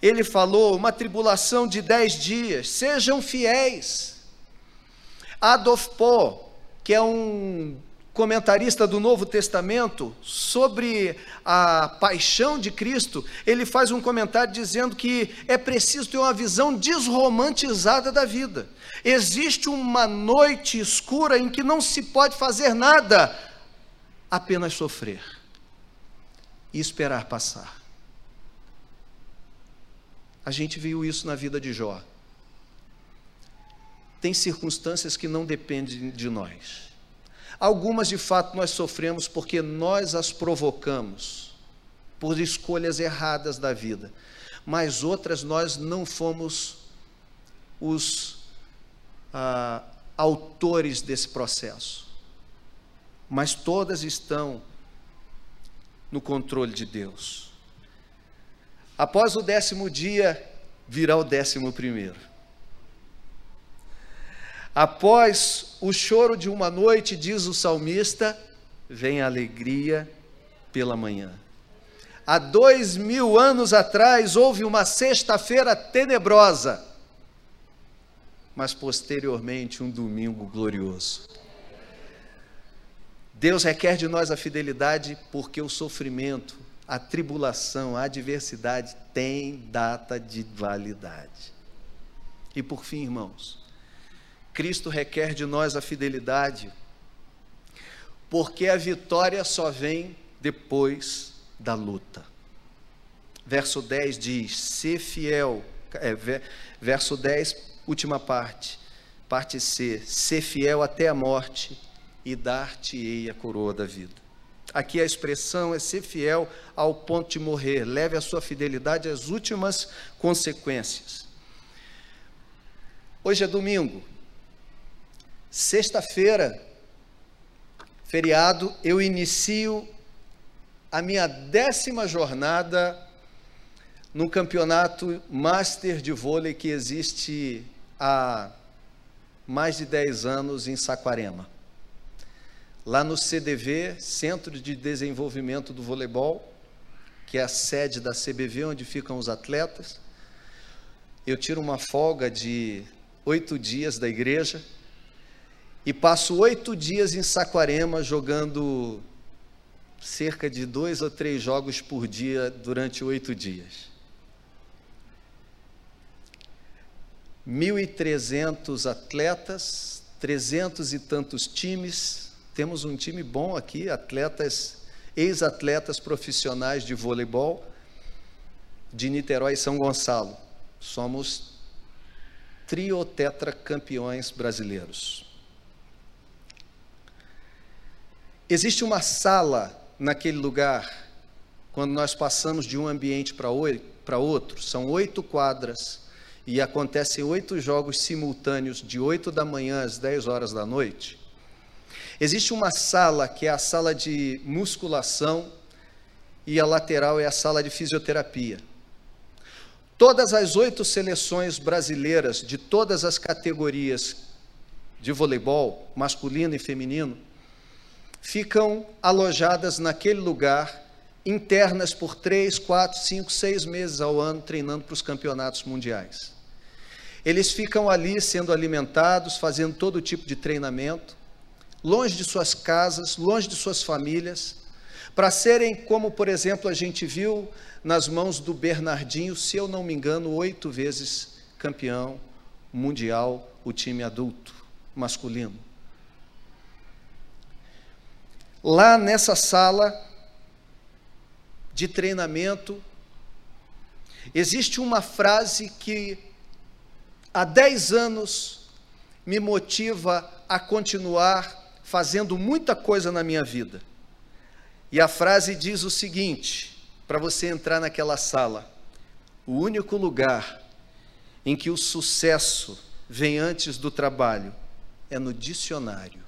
Ele falou uma tribulação de dez dias, sejam fiéis. Adolf Poe, que é um comentarista do Novo Testamento sobre a paixão de Cristo, ele faz um comentário dizendo que é preciso ter uma visão desromantizada da vida. Existe uma noite escura em que não se pode fazer nada, apenas sofrer e esperar passar. A gente viu isso na vida de Jó. Tem circunstâncias que não dependem de nós. Algumas de fato nós sofremos porque nós as provocamos, por escolhas erradas da vida. Mas outras nós não fomos os ah, autores desse processo. Mas todas estão no controle de Deus. Após o décimo dia, virá o décimo primeiro. Após o choro de uma noite, diz o salmista, vem a alegria pela manhã. Há dois mil anos atrás houve uma sexta-feira tenebrosa, mas posteriormente um domingo glorioso. Deus requer de nós a fidelidade porque o sofrimento, a tribulação, a adversidade tem data de validade. E por fim, irmãos, Cristo requer de nós a fidelidade porque a vitória só vem depois da luta. Verso 10 diz: "Se fiel", é, verso 10, última parte, parte C, "ser fiel até a morte, e dar-te-ei a coroa da vida. Aqui a expressão é ser fiel ao ponto de morrer, leve a sua fidelidade às últimas consequências. Hoje é domingo, sexta-feira, feriado, eu inicio a minha décima jornada no campeonato Master de vôlei que existe há mais de 10 anos em Saquarema lá no CDV, Centro de Desenvolvimento do Voleibol, que é a sede da CBV, onde ficam os atletas. Eu tiro uma folga de oito dias da igreja e passo oito dias em Saquarema jogando cerca de dois ou três jogos por dia durante oito dias. 1.300 atletas, trezentos e tantos times, temos um time bom aqui, atletas, ex-atletas profissionais de voleibol de Niterói e São Gonçalo. Somos triotetra campeões brasileiros. Existe uma sala naquele lugar, quando nós passamos de um ambiente para outro, são oito quadras, e acontecem oito jogos simultâneos, de oito da manhã às dez horas da noite. Existe uma sala que é a sala de musculação e a lateral é a sala de fisioterapia. Todas as oito seleções brasileiras de todas as categorias de voleibol, masculino e feminino, ficam alojadas naquele lugar, internas por três, quatro, cinco, seis meses ao ano, treinando para os campeonatos mundiais. Eles ficam ali sendo alimentados, fazendo todo tipo de treinamento longe de suas casas, longe de suas famílias, para serem, como por exemplo a gente viu nas mãos do Bernardinho, se eu não me engano, oito vezes campeão mundial, o time adulto, masculino. Lá nessa sala de treinamento, existe uma frase que há dez anos me motiva a continuar fazendo muita coisa na minha vida. E a frase diz o seguinte: para você entrar naquela sala, o único lugar em que o sucesso vem antes do trabalho é no dicionário.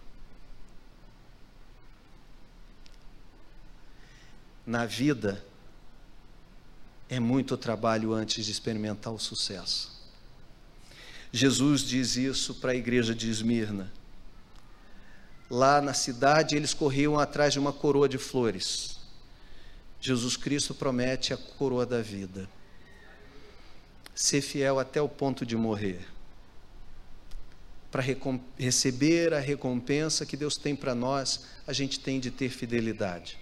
Na vida, é muito trabalho antes de experimentar o sucesso. Jesus diz isso para a igreja de Esmirna. Lá na cidade, eles corriam atrás de uma coroa de flores. Jesus Cristo promete a coroa da vida. Ser fiel até o ponto de morrer. Para receber a recompensa que Deus tem para nós, a gente tem de ter fidelidade.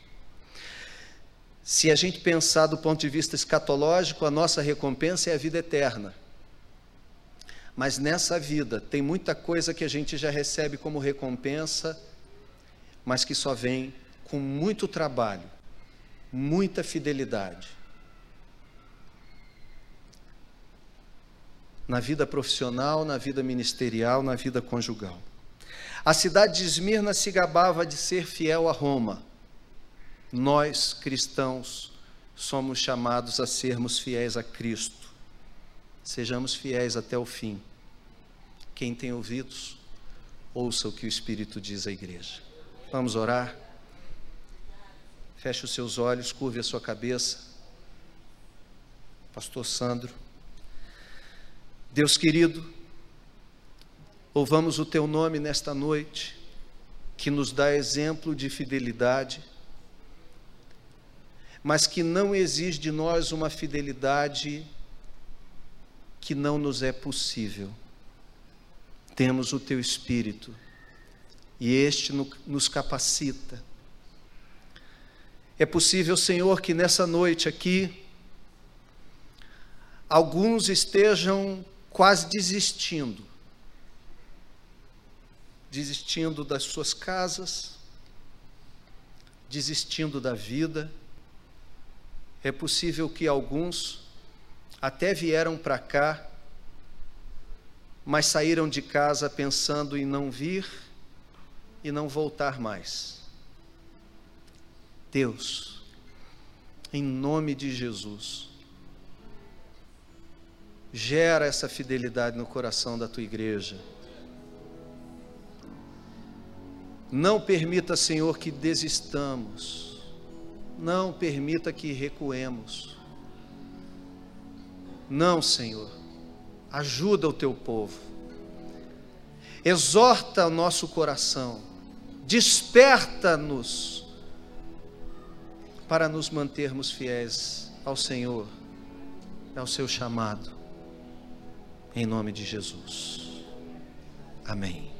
Se a gente pensar do ponto de vista escatológico, a nossa recompensa é a vida eterna. Mas nessa vida tem muita coisa que a gente já recebe como recompensa, mas que só vem com muito trabalho, muita fidelidade. Na vida profissional, na vida ministerial, na vida conjugal. A cidade de Esmirna se gabava de ser fiel a Roma. Nós, cristãos, somos chamados a sermos fiéis a Cristo. Sejamos fiéis até o fim. Quem tem ouvidos, ouça o que o Espírito diz à igreja. Vamos orar? Feche os seus olhos, curve a sua cabeça. Pastor Sandro. Deus querido, louvamos o teu nome nesta noite, que nos dá exemplo de fidelidade mas que não exige de nós uma fidelidade que não nos é possível. Temos o teu Espírito e este nos capacita. É possível, Senhor, que nessa noite aqui, alguns estejam quase desistindo desistindo das suas casas, desistindo da vida. É possível que alguns até vieram para cá, mas saíram de casa pensando em não vir e não voltar mais. Deus, em nome de Jesus, gera essa fidelidade no coração da tua igreja. Não permita, Senhor, que desistamos. Não permita que recuemos. Não, Senhor. Ajuda o teu povo. Exorta o nosso coração. Desperta-nos para nos mantermos fiéis ao Senhor, ao seu chamado. Em nome de Jesus. Amém.